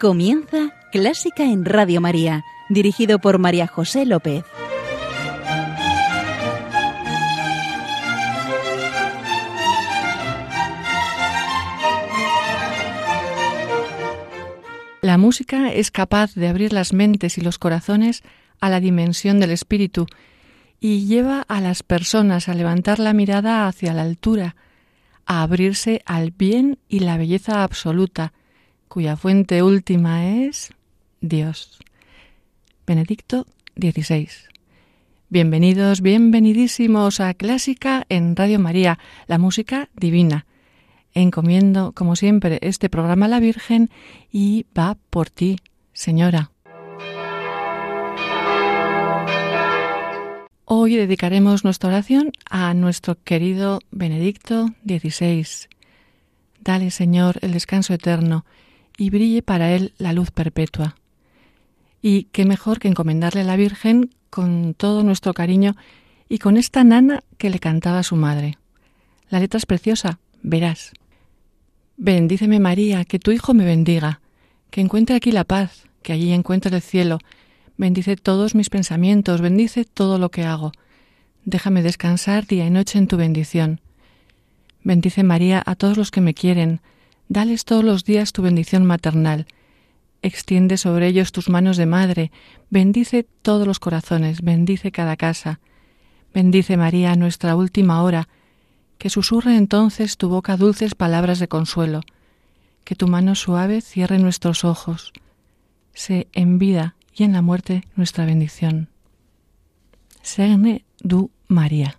Comienza Clásica en Radio María, dirigido por María José López. La música es capaz de abrir las mentes y los corazones a la dimensión del espíritu y lleva a las personas a levantar la mirada hacia la altura, a abrirse al bien y la belleza absoluta, cuya fuente última es Dios. Benedicto XVI. Bienvenidos, bienvenidísimos a Clásica en Radio María, la música divina. Encomiendo, como siempre, este programa a la Virgen y va por ti, Señora. Hoy dedicaremos nuestra oración a nuestro querido Benedicto XVI. Dale, Señor, el descanso eterno y brille para él la luz perpetua. Y qué mejor que encomendarle a la Virgen con todo nuestro cariño y con esta nana que le cantaba su madre. La letra es preciosa, verás. Bendíceme María, que tu Hijo me bendiga, que encuentre aquí la paz, que allí encuentre el cielo, bendice todos mis pensamientos, bendice todo lo que hago. Déjame descansar día y noche en tu bendición. Bendice María a todos los que me quieren, dales todos los días tu bendición maternal. Extiende sobre ellos tus manos de madre, bendice todos los corazones, bendice cada casa. Bendice María nuestra última hora, que susurre entonces tu boca dulces palabras de consuelo, que tu mano suave cierre nuestros ojos. Sé en vida y en la muerte nuestra bendición. Segne du María.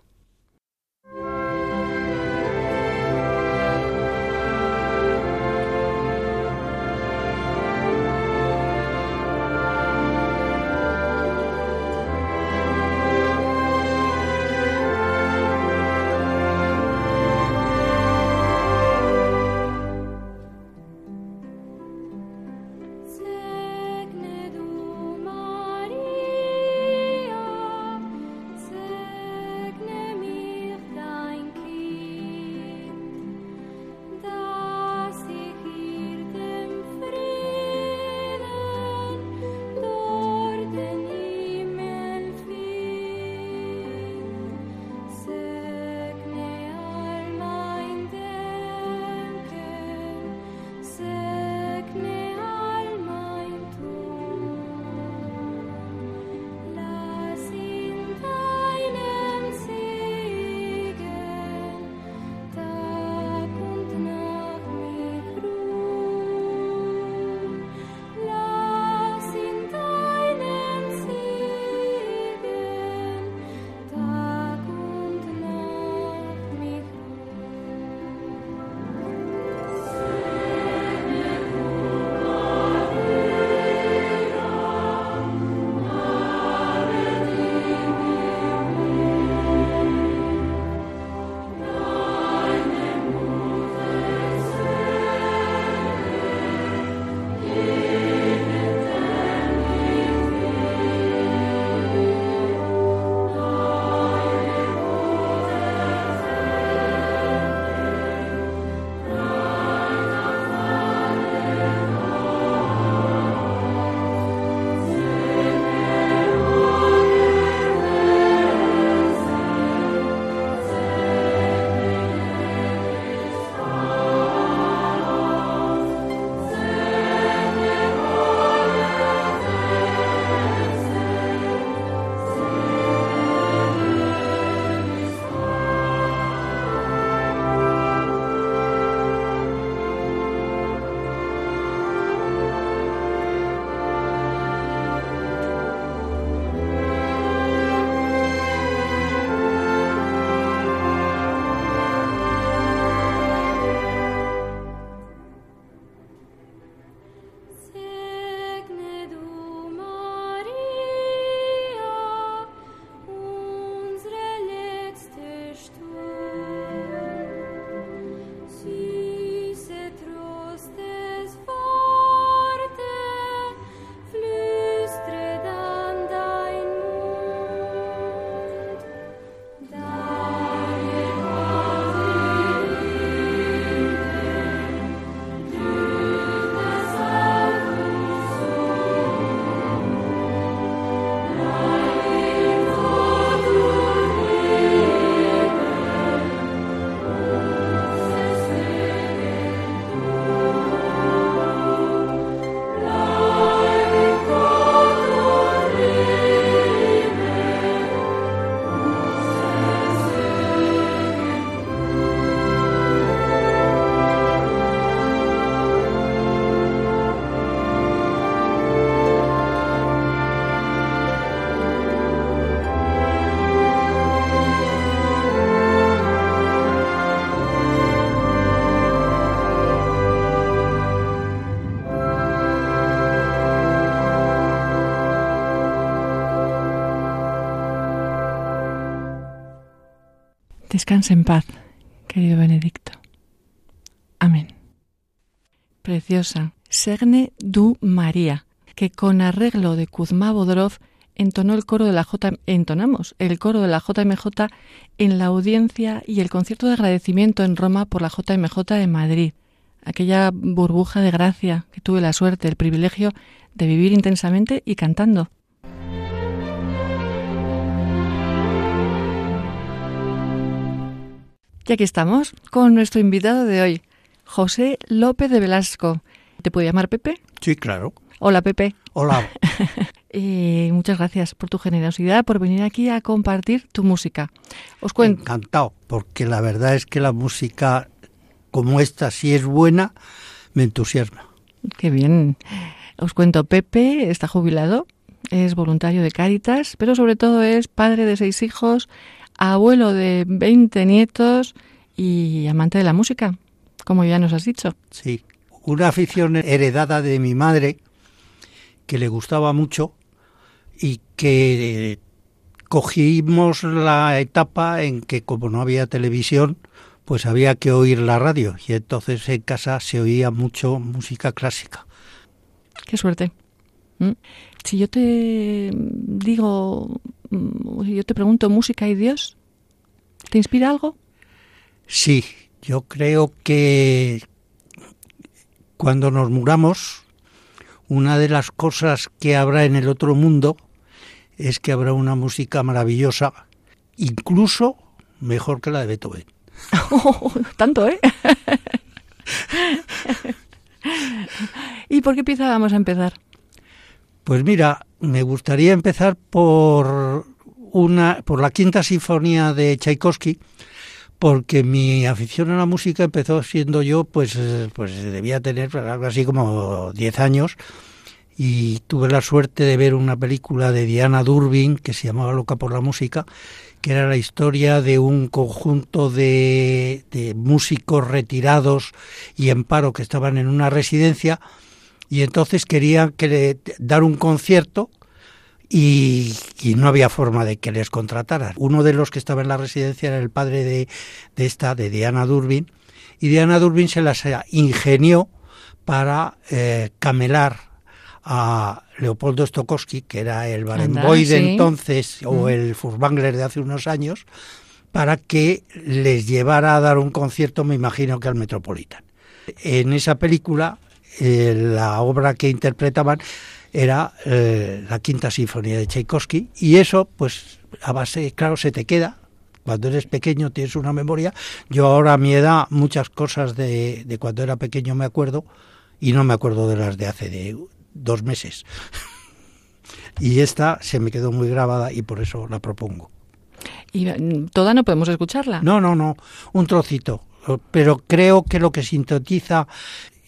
En paz, querido Benedicto. Amén. Preciosa, Segne du María, que con arreglo de Kuzma Bodrov entonó el coro de la J entonamos el coro de la JMJ en la audiencia y el concierto de agradecimiento en Roma por la JMJ de Madrid. Aquella burbuja de gracia que tuve la suerte, el privilegio de vivir intensamente y cantando. Y aquí estamos con nuestro invitado de hoy, José López de Velasco. ¿Te puedo llamar Pepe? Sí, claro. Hola, Pepe. Hola. Eh, muchas gracias por tu generosidad, por venir aquí a compartir tu música. Os cuento. Encantado, porque la verdad es que la música como esta, si es buena, me entusiasma. Qué bien. Os cuento, Pepe está jubilado, es voluntario de Cáritas, pero sobre todo es padre de seis hijos, abuelo de 20 nietos y amante de la música, como ya nos has dicho. Sí, una afición heredada de mi madre que le gustaba mucho y que cogimos la etapa en que como no había televisión, pues había que oír la radio y entonces en casa se oía mucho música clásica. Qué suerte. Si yo te digo, mm, si yo te pregunto música y Dios, ¿te inspira algo? Sí, yo creo que cuando nos muramos, una de las cosas que habrá en el otro mundo es que habrá una música maravillosa, incluso mejor que la de Beethoven. tanto, ¿eh? ¿Y por qué pieza vamos a empezar? Pues mira, me gustaría empezar por una por la quinta sinfonía de Tchaikovsky, porque mi afición a la música empezó siendo yo, pues, pues debía tener algo así como 10 años y tuve la suerte de ver una película de Diana Durbin que se llamaba Loca por la música, que era la historia de un conjunto de, de músicos retirados y en paro que estaban en una residencia y entonces querían que le, dar un concierto y, y, no había forma de que les contrataran. Uno de los que estaba en la residencia era el padre de, de esta, de Diana Durbin, y Diana Durbin se las ingenió para eh, camelar a Leopoldo Stokowski, que era el Barenboy de sí. entonces o el Furtwängler de hace unos años, para que les llevara a dar un concierto, me imagino que al Metropolitan. En esa película, eh, la obra que interpretaban era eh, la quinta sinfonía de Tchaikovsky y eso, pues a base, claro, se te queda. Cuando eres pequeño tienes una memoria. Yo ahora a mi edad muchas cosas de, de cuando era pequeño me acuerdo y no me acuerdo de las de hace de, dos meses. y esta se me quedó muy grabada y por eso la propongo. ¿Y toda no podemos escucharla? No, no, no, un trocito. Pero creo que lo que sintetiza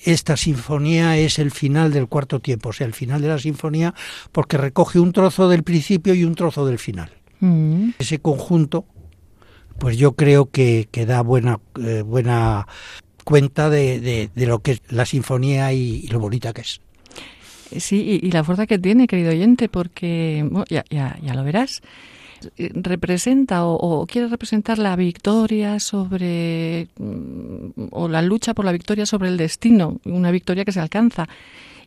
esta sinfonía es el final del cuarto tiempo, o sea, el final de la sinfonía, porque recoge un trozo del principio y un trozo del final. Mm. Ese conjunto, pues yo creo que, que da buena, eh, buena cuenta de, de, de, lo que es la sinfonía y, y lo bonita que es. Sí, y, y, la fuerza que tiene, querido oyente, porque bueno, ya, ya, ya, lo verás. Representa o, o, quiere representar la victoria sobre. o la lucha por la victoria sobre el destino, una victoria que se alcanza.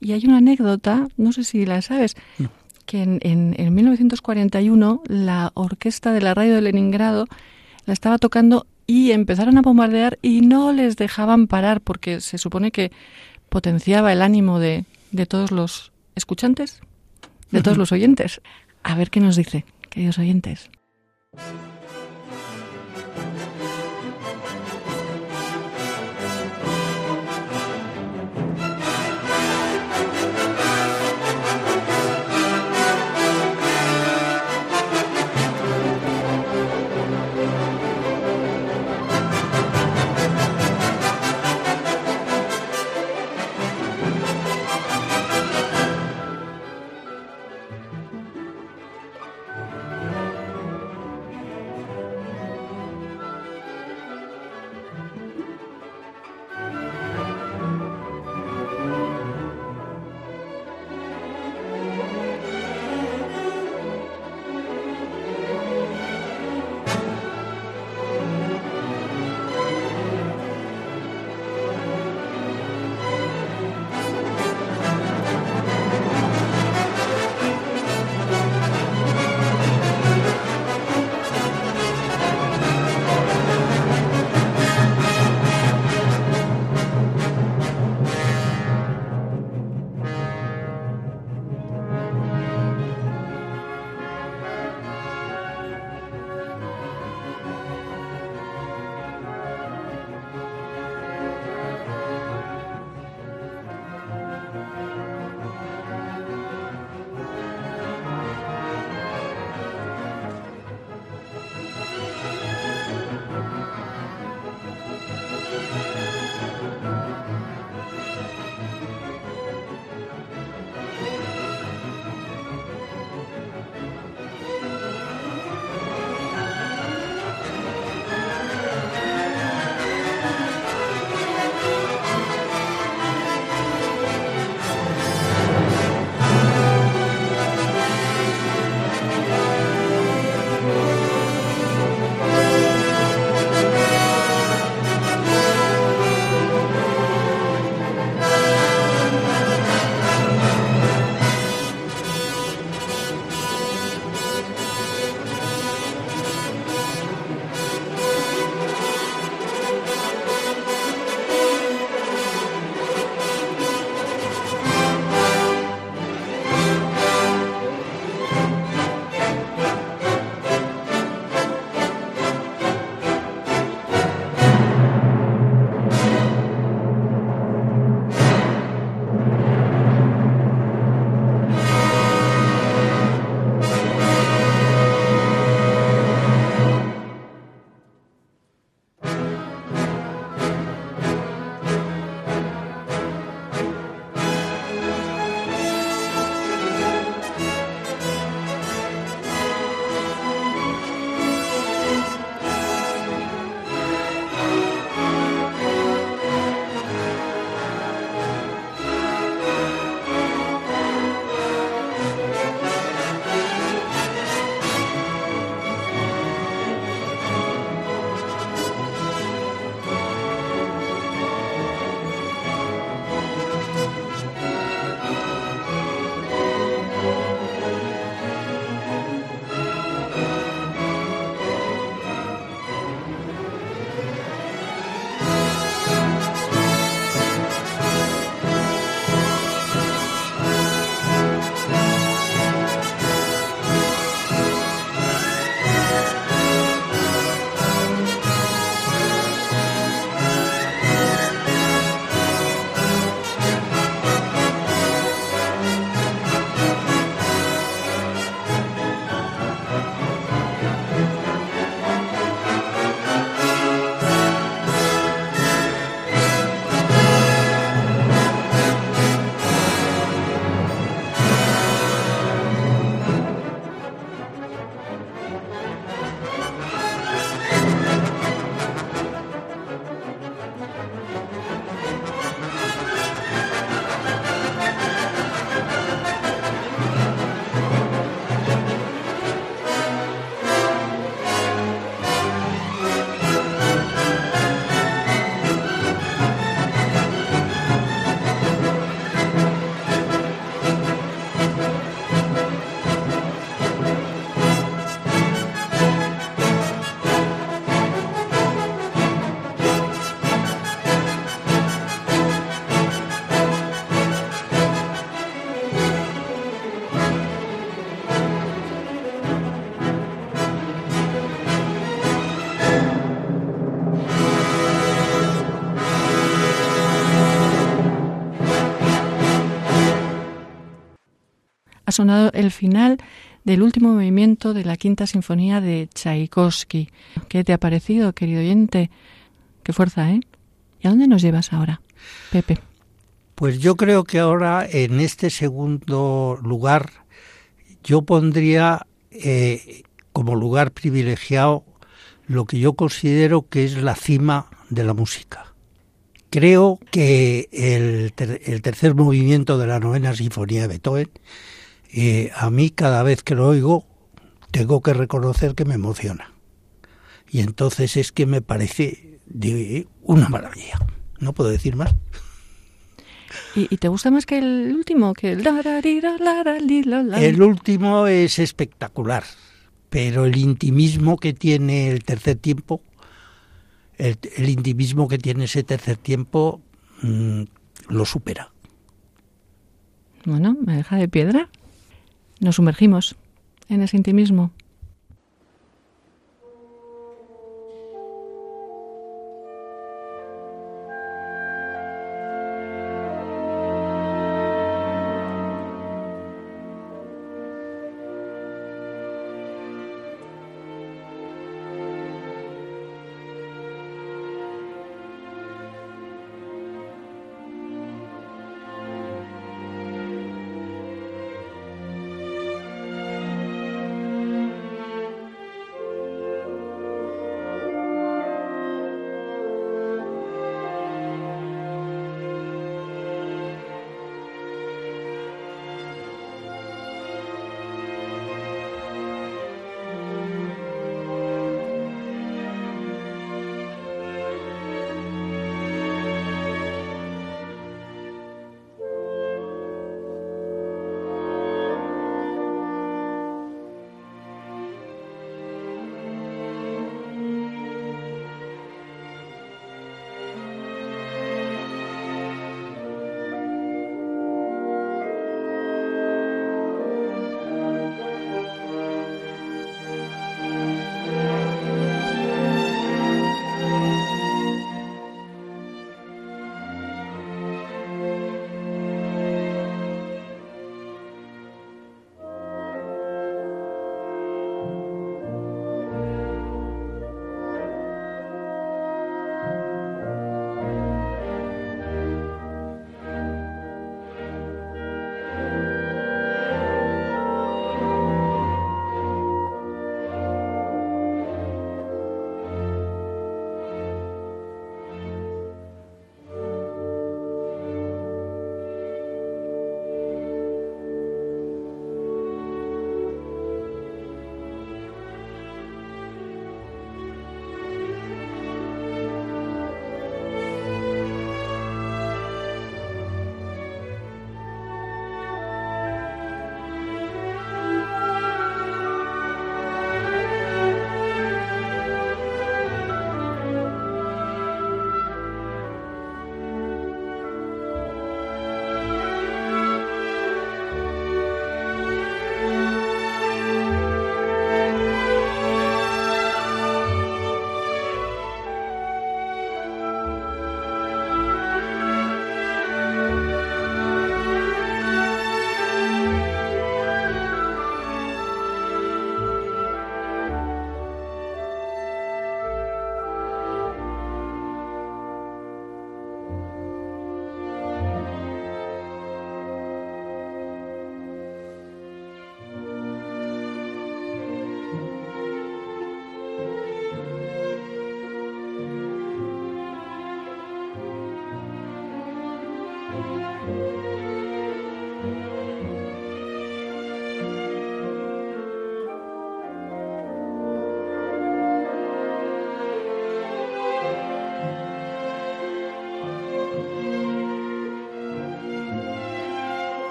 Y hay una anécdota, no sé si la sabes, no. que en, en, en 1941 la orquesta de la radio de Leningrado la estaba tocando y empezaron a bombardear y no les dejaban parar porque se supone que potenciaba el ánimo de, de todos los escuchantes, de todos los oyentes. A ver qué nos dice, queridos oyentes. Sonado el final del último movimiento de la quinta sinfonía de Tchaikovsky. ¿Qué te ha parecido, querido oyente? Qué fuerza, ¿eh? ¿Y a dónde nos llevas ahora, Pepe? Pues yo creo que ahora en este segundo lugar yo pondría eh, como lugar privilegiado lo que yo considero que es la cima de la música. Creo que el, tercer movimiento de la novena sinfonía de Beethoven, eh, a mí cada vez que lo oigo, tengo que reconocer que me emociona. Y entonces es que me parece de una maravilla. No puedo decir más. ¿Y, te gusta más que el último? Que el, el último es espectacular, pero el intimismo que tiene el tercer tiempo, el, intimismo que tiene ese tercer tiempo, mm, lo supera. Bueno, me deja de piedra. Nos sumergimos en ese intimismo.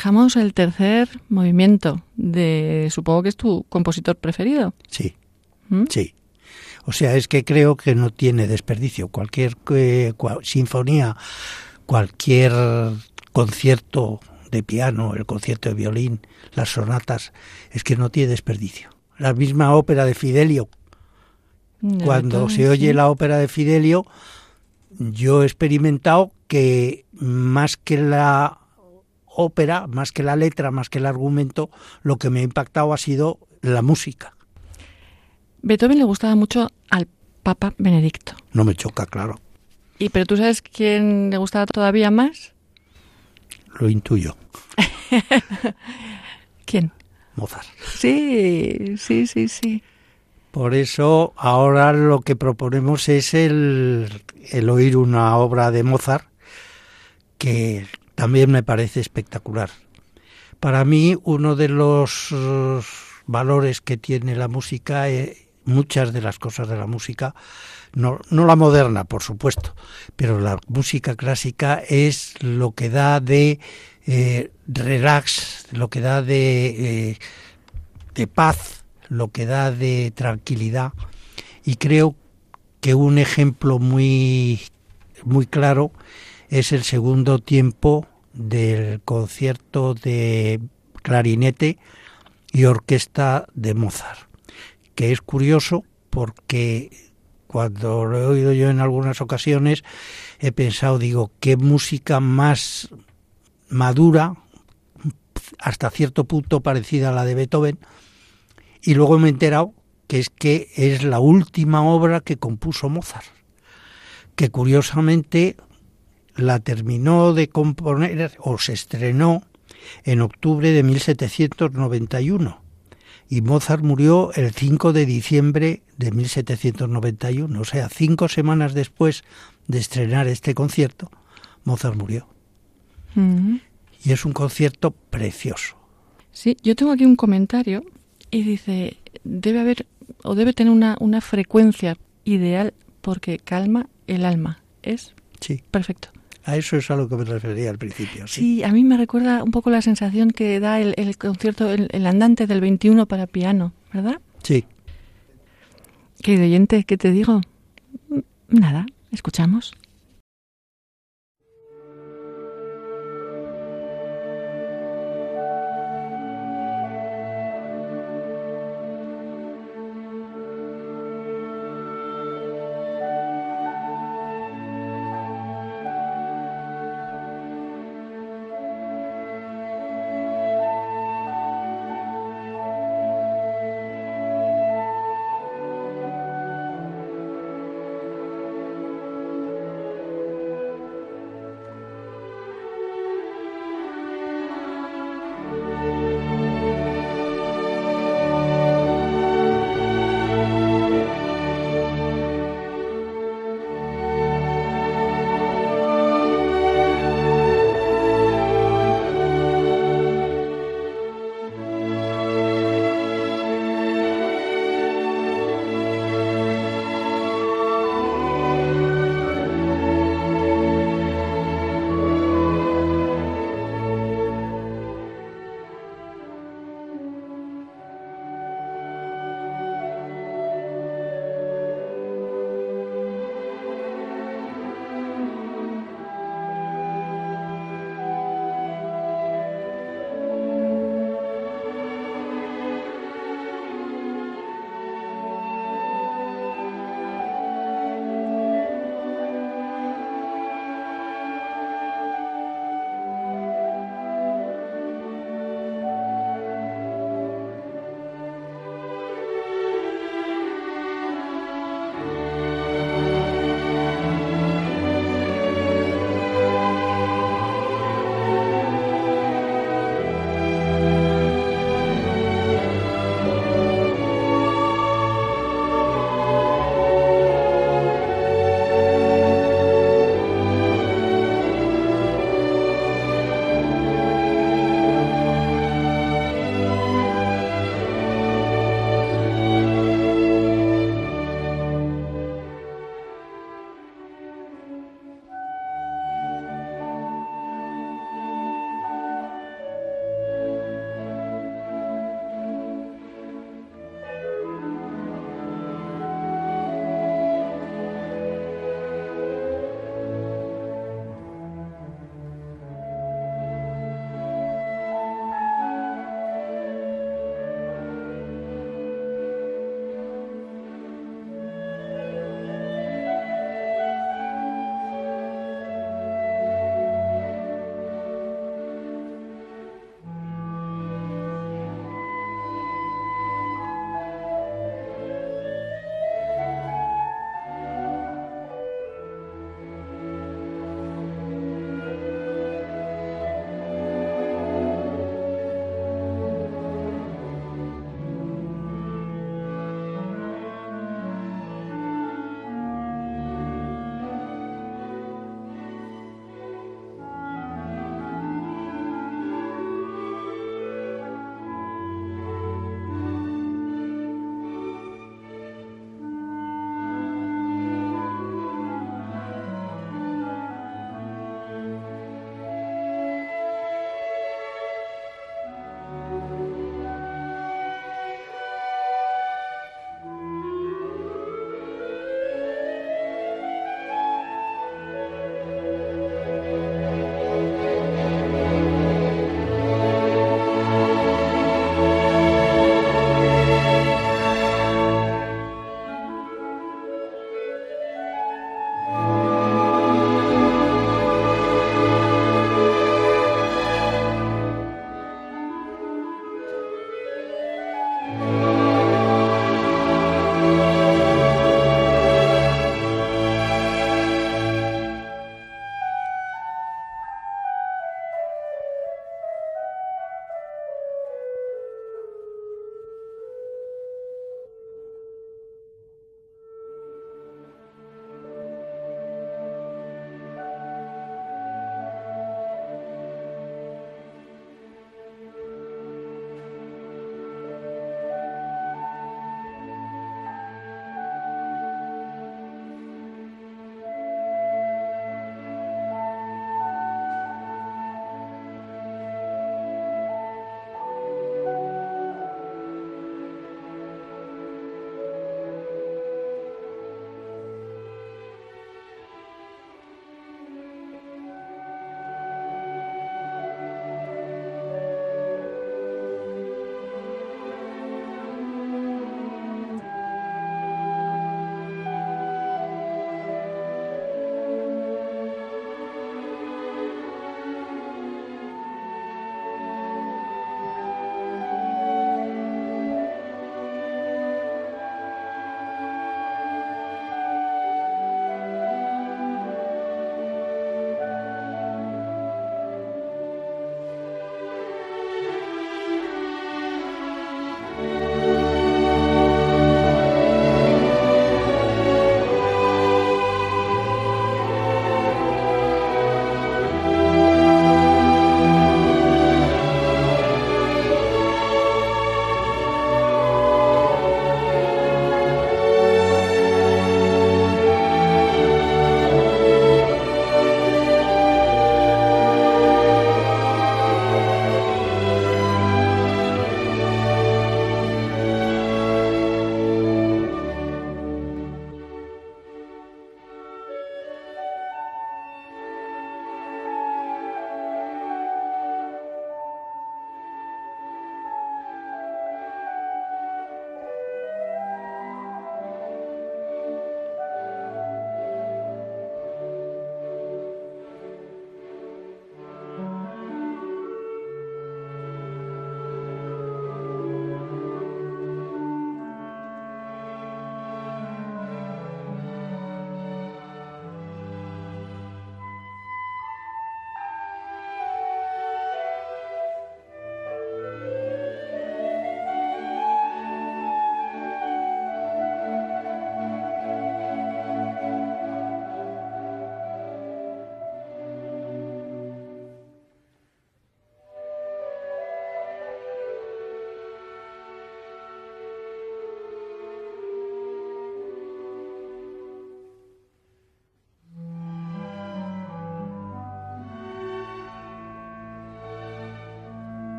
Dejamos el tercer movimiento de, supongo que es tu compositor preferido. Sí, ¿Mm? sí. O sea, es que creo que no tiene desperdicio. Cualquier eh, sinfonía, cualquier concierto de piano, el concierto de violín, las sonatas, es que no tiene desperdicio. La misma ópera de Fidelio. Cuando se oye la ópera de Fidelio, yo he experimentado que más que la ópera, más que la letra, más que el argumento, lo que me ha impactado ha sido la música. Beethoven le gustaba mucho al Papa Benedicto. No me choca, claro. ¿Y pero tú sabes quién le gustaba todavía más? Lo intuyo. ¿Quién? Mozart. Sí, sí, sí, sí. Por eso ahora lo que proponemos es el, el oír una obra de Mozart que también me parece espectacular. Para mí uno de los uh, valores que tiene la música, eh, muchas de las cosas de la música, no, no la moderna, por supuesto, pero la música clásica es lo que da de eh, relax, lo que da de, eh, de paz, lo que da de tranquilidad. Y creo que un ejemplo muy, muy claro es el segundo tiempo del concierto de clarinete y orquesta de Mozart, que es curioso porque cuando lo he oído yo en algunas ocasiones he pensado, digo, qué música más madura, hasta cierto punto parecida a la de Beethoven, y luego me he enterado que es que es la última obra que compuso Mozart, que curiosamente la terminó de componer o se estrenó en octubre de 1791 y Mozart murió el 5 de diciembre de 1791, o sea, cinco semanas después de estrenar este concierto, Mozart murió. Mm-hmm. Y es un concierto precioso. Sí, yo tengo aquí un comentario y dice, debe haber o debe tener una, una frecuencia ideal porque calma el alma. Es sí. perfecto. A eso es a lo que me refería al principio. Sí, a mí me recuerda un poco la sensación que da el, el concierto, el, andante del 21 para piano, ¿verdad? Sí. Querido oyente, ¿qué te digo? Nada, escuchamos.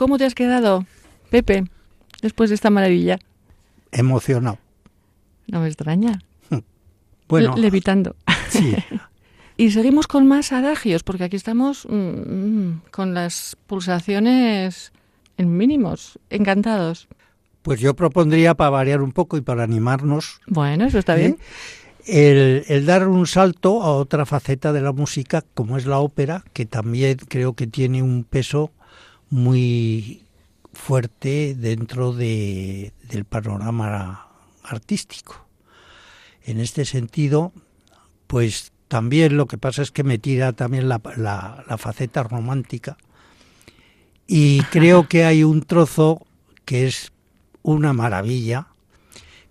¿Cómo te has quedado, Pepe, después de esta maravilla? Emocionado. No me extraña. Bueno, Le- levitando. sí. Y seguimos con más adagios, porque aquí estamos mm, mm, con las pulsaciones en mínimos, encantados. Pues yo propondría para variar un poco y para animarnos Bueno, eso está bien. el, el dar un salto a otra faceta de la música, como es la ópera, que también creo que tiene un peso muy fuerte dentro de, del panorama artístico. En este sentido, pues también lo que pasa es que me tira también la, la- la faceta romántica y creo que hay un trozo que es una maravilla,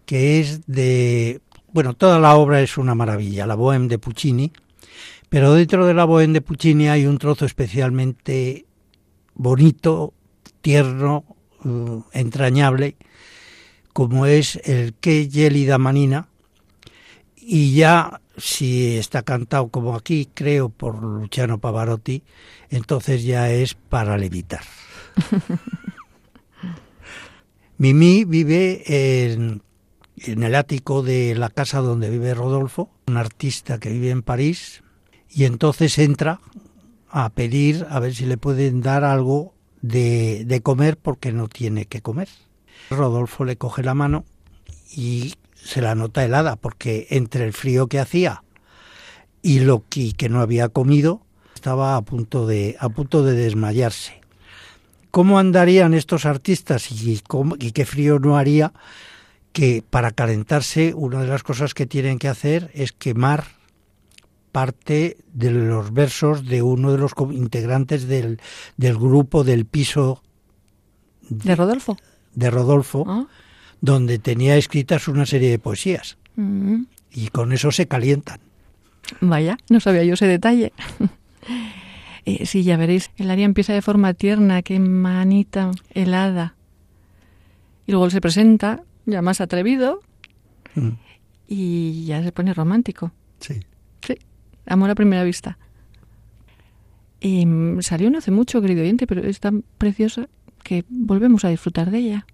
que es de... Bueno, toda la obra es una maravilla, la Bohème de Puccini, pero dentro de la Bohème de Puccini hay un trozo especialmente bonito, tierno, eh, entrañable, como es el Que Gelida Manina, y ya si está cantado como aquí, creo, por Luciano Pavarotti, entonces ya es para levitar. Mimi vive en, en el ático de la casa donde vive Rodolfo, un artista que vive en París, y entonces entra a pedir a ver si le pueden dar algo de, de comer porque no tiene que comer. Rodolfo le coge la mano y se la nota helada porque entre el frío que hacía y lo que, que no había comido estaba a punto de a punto de desmayarse. ¿Cómo andarían estos artistas y, cómo- y qué frío no haría que para calentarse una de las cosas que tienen que hacer es quemar parte de los versos de uno de los integrantes del, del grupo del piso ¿De Rodolfo? de Rodolfo, Ah, donde tenía escritas una serie de poesías mm, y con eso se calientan. Vaya, no sabía yo ese detalle. Eh, sí, ya veréis, el aria empieza de forma tierna, qué manita helada. Y luego él se presenta, ya más atrevido, Mm, y ya se pone romántico. Sí. Sí, amor a primera vista. Y, mm, salió no hace mucho, querido oyente, pero es tan preciosa que volvemos a disfrutar de ella.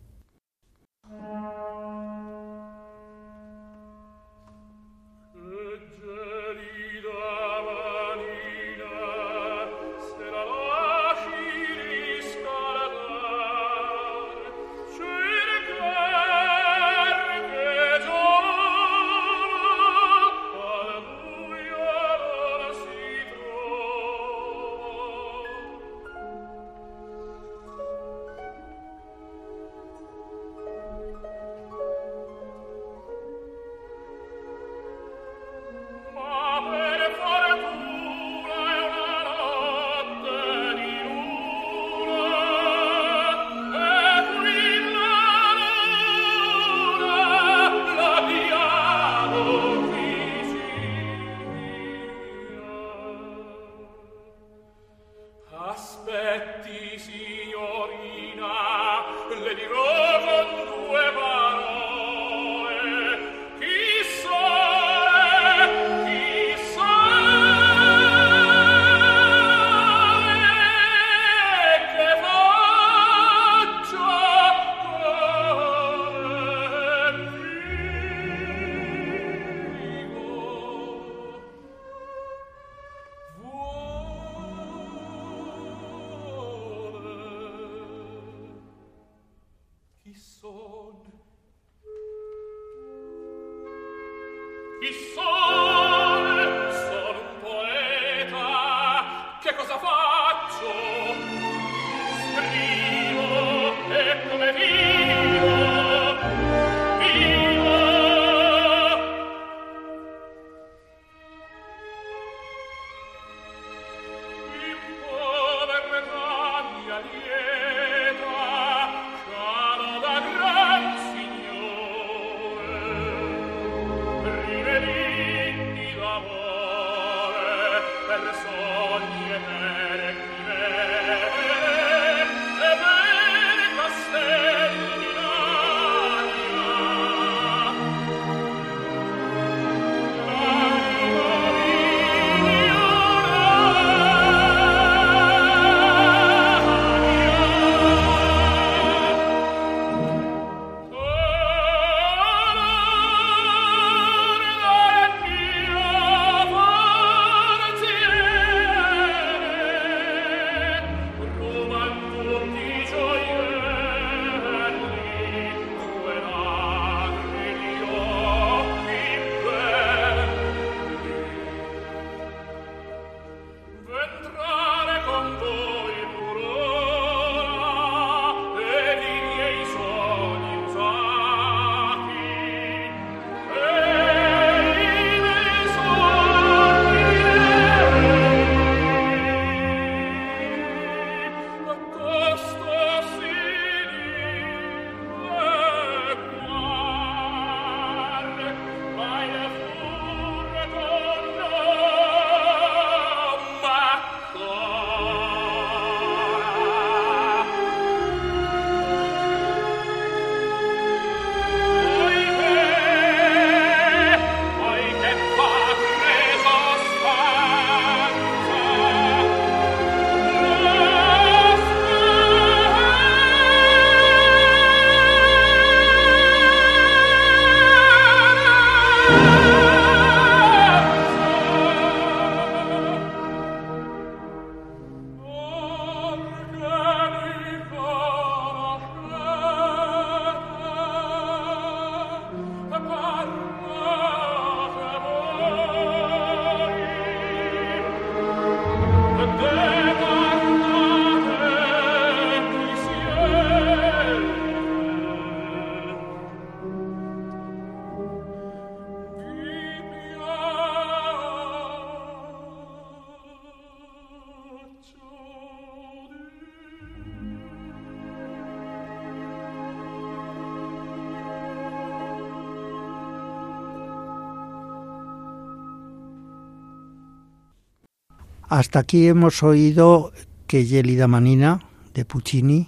Hasta aquí hemos oído que Yelida Manina de Puccini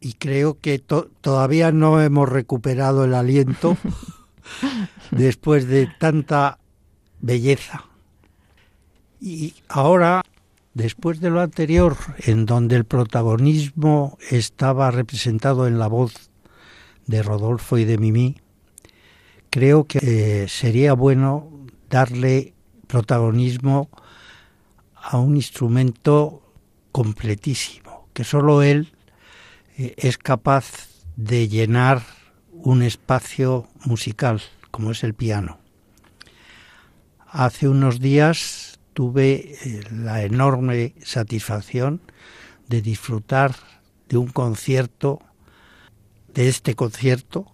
y creo que to- todavía no hemos recuperado el aliento después de tanta belleza. Y ahora, después de lo anterior, en donde el protagonismo estaba representado en la voz de Rodolfo y de Mimi, creo que eh, sería bueno darle protagonismo a un instrumento completísimo, que solo él eh, es capaz de llenar un espacio musical, como es el piano. Hace unos días tuve eh, la enorme satisfacción de disfrutar de un concierto, de este concierto,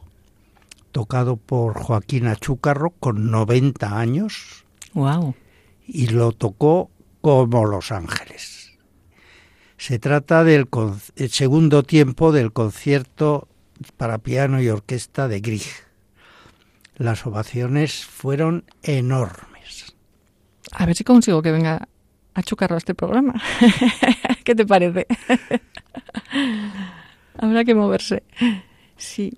tocado por Joaquín Achúcarro con 90 años Wow. y lo tocó como Los Ángeles. Se trata del el segundo tiempo del concierto para piano y orquesta de Grieg. Las ovaciones fueron enormes. A ver si consigo que venga a chucarro a este programa. ¿Qué te parece? Habrá que moverse. Sí.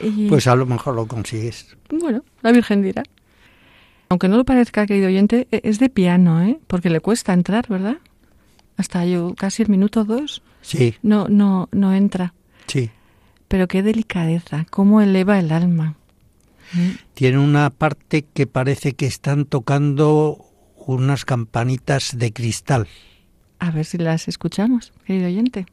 Y, Pues a lo mejor lo consigues. bueno, la Virgen dirá. Aunque no lo parezca, querido oyente, e- es de piano, ¿eh? Porque le cuesta entrar, ¿verdad? Hasta yo casi el minuto dos Sí, no, no, no entra. sí. Pero qué delicadeza, cómo eleva el alma. Tiene una parte que parece que están tocando unas campanitas de cristal. A ver si las escuchamos, querido oyente.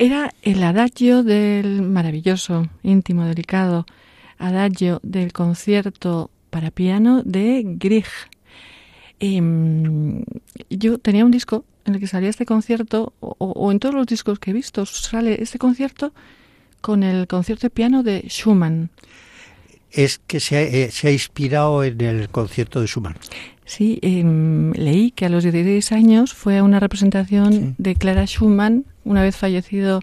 Era el adagio del maravilloso, íntimo, delicado adagio del concierto para piano de Grieg. Em, yo tenía un disco en el que salía este concierto, o, o, en todos los discos que he visto, sale este concierto con el concierto de piano de Schumann. Es que se ha, eh, se ha inspirado en el concierto de Schumann. Sí, eh, leí que a los 16 años fue a una representación Sí. de Clara Schumann, una vez fallecido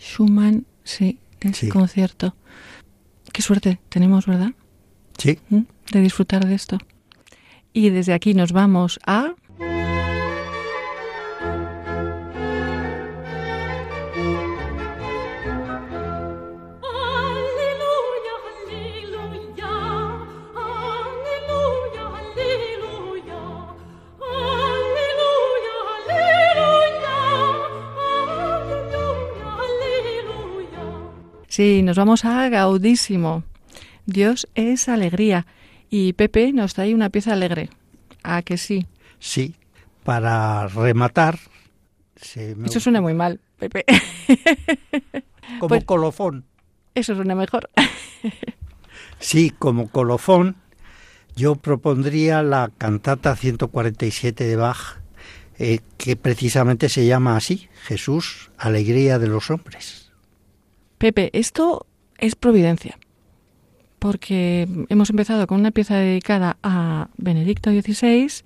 Schumann, sí, en ese Sí. concierto. Qué suerte tenemos, ¿verdad? Sí, ¿Mm? De disfrutar de esto. Y desde aquí nos vamos a... Sí, nos vamos a Gaudísimo. Dios es alegría. Y Pepe nos trae una pieza alegre. ¿A que sí? sí. Para rematar, se me- Eso suena muy mal, Pepe. como pues- colofón. Eso suena mejor. Sí, como colofón, yo propondría la cantata 147 de Bach, eh, que precisamente se llama así, Jesús, alegría de los hombres. Pepe, esto es providencia. Porque hemos empezado con una pieza dedicada a Benedicto XVI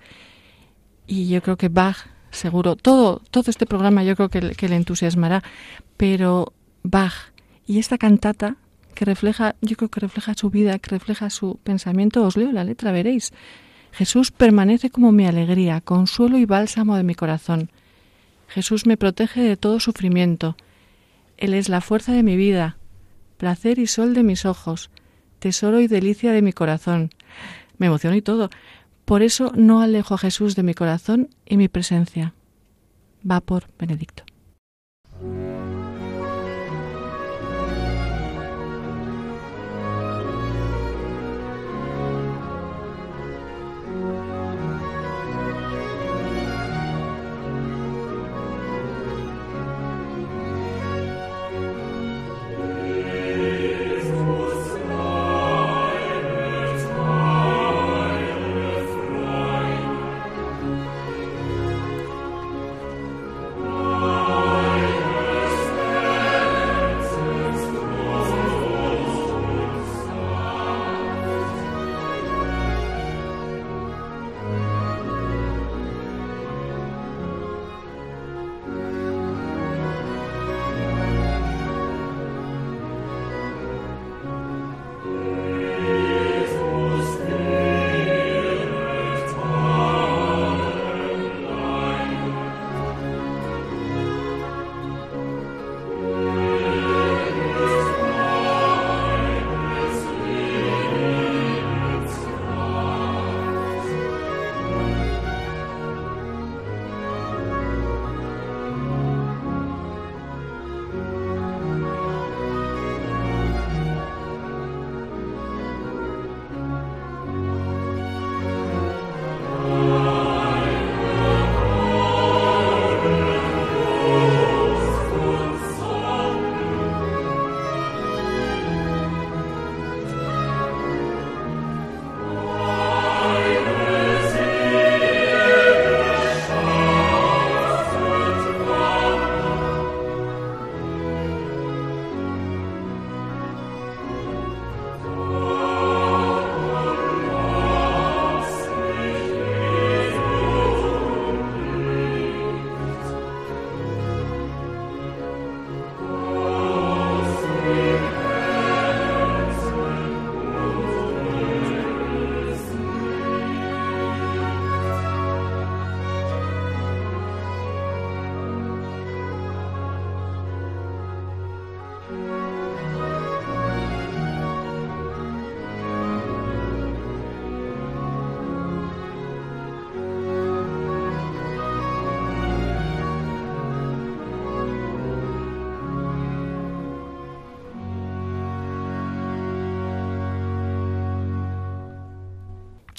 y yo creo que Bach, seguro, todo, todo este programa yo creo que, que le entusiasmará, pero Bach y esta cantata que refleja, yo creo que refleja su vida, que refleja su pensamiento, os leo la letra, veréis. Jesús permanece como mi alegría, consuelo y bálsamo de mi corazón. Jesús me protege de todo sufrimiento. Él es la fuerza de mi vida, placer y sol de mis ojos, tesoro y delicia de mi corazón. Me emociono y todo. Por eso no alejo a Jesús de mi corazón y mi presencia. Va por Benedicto.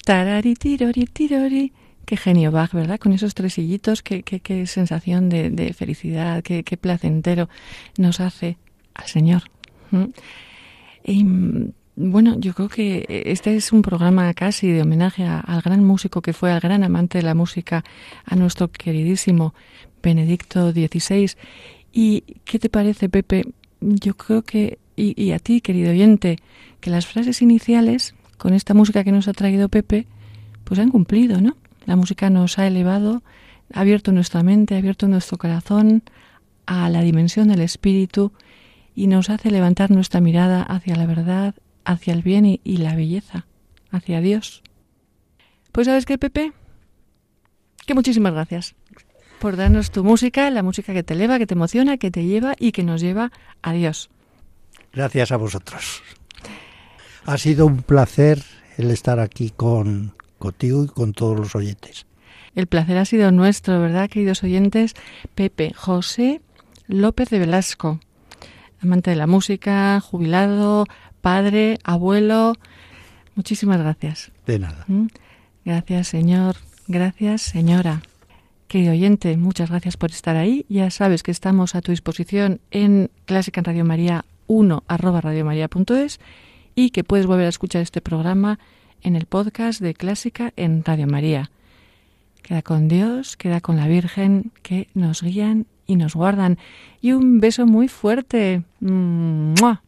Tarari tirori tirori, Qué genio Bach, ¿verdad? Con esos tresillitos, qué, qué, sensación de, felicidad, qué, placentero nos hace al Señor. ¿Mm? Y, bueno, yo creo que este es un programa casi de homenaje al gran músico que fue, al gran amante de la música, a nuestro queridísimo Benedicto XVI. ¿Y qué te parece, Pepe? Yo creo que, y a ti, querido oyente, que las frases iniciales, con esta música que nos ha traído Pepe, pues han cumplido, ¿no? La música nos ha elevado, ha abierto nuestra mente, ha abierto nuestro corazón a la dimensión del espíritu y nos hace levantar nuestra mirada hacia la verdad, hacia el bien y, y la belleza, hacia Dios. Pues sabes qué, Pepe, que muchísimas gracias por darnos tu música, la música que te eleva, que te emociona, que te lleva y que nos lleva a Dios. Gracias a vosotros. Ha sido un placer el estar aquí con contigo y con todos los oyentes. El placer ha sido nuestro, ¿verdad, queridos oyentes? Pepe José López de Velasco, amante de la música, jubilado, padre, abuelo. Muchísimas gracias. De nada. ¿Mm? Gracias, señor. Gracias, señora. Querido oyente, muchas gracias por estar ahí. Ya sabes que estamos a tu disposición en Clásica en Radio María 1 arroba radiomaria.es y que puedes volver a escuchar este programa en el podcast de Clásica en Radio María. Queda con Dios, queda con la Virgen, que nos guían y nos guardan. Y un beso muy fuerte. ¡Mua!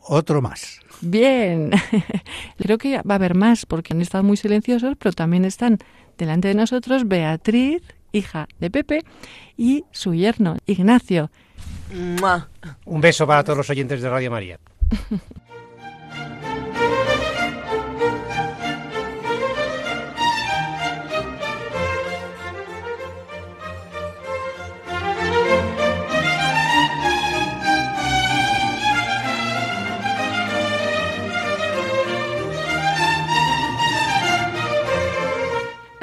Otro más. Bien. Creo que va a haber más porque han estado muy silenciosos, pero también están delante de nosotros Beatriz, hija de Pepe, y su yerno, Ignacio. ¡Mua! Un beso para todos los oyentes de Radio María.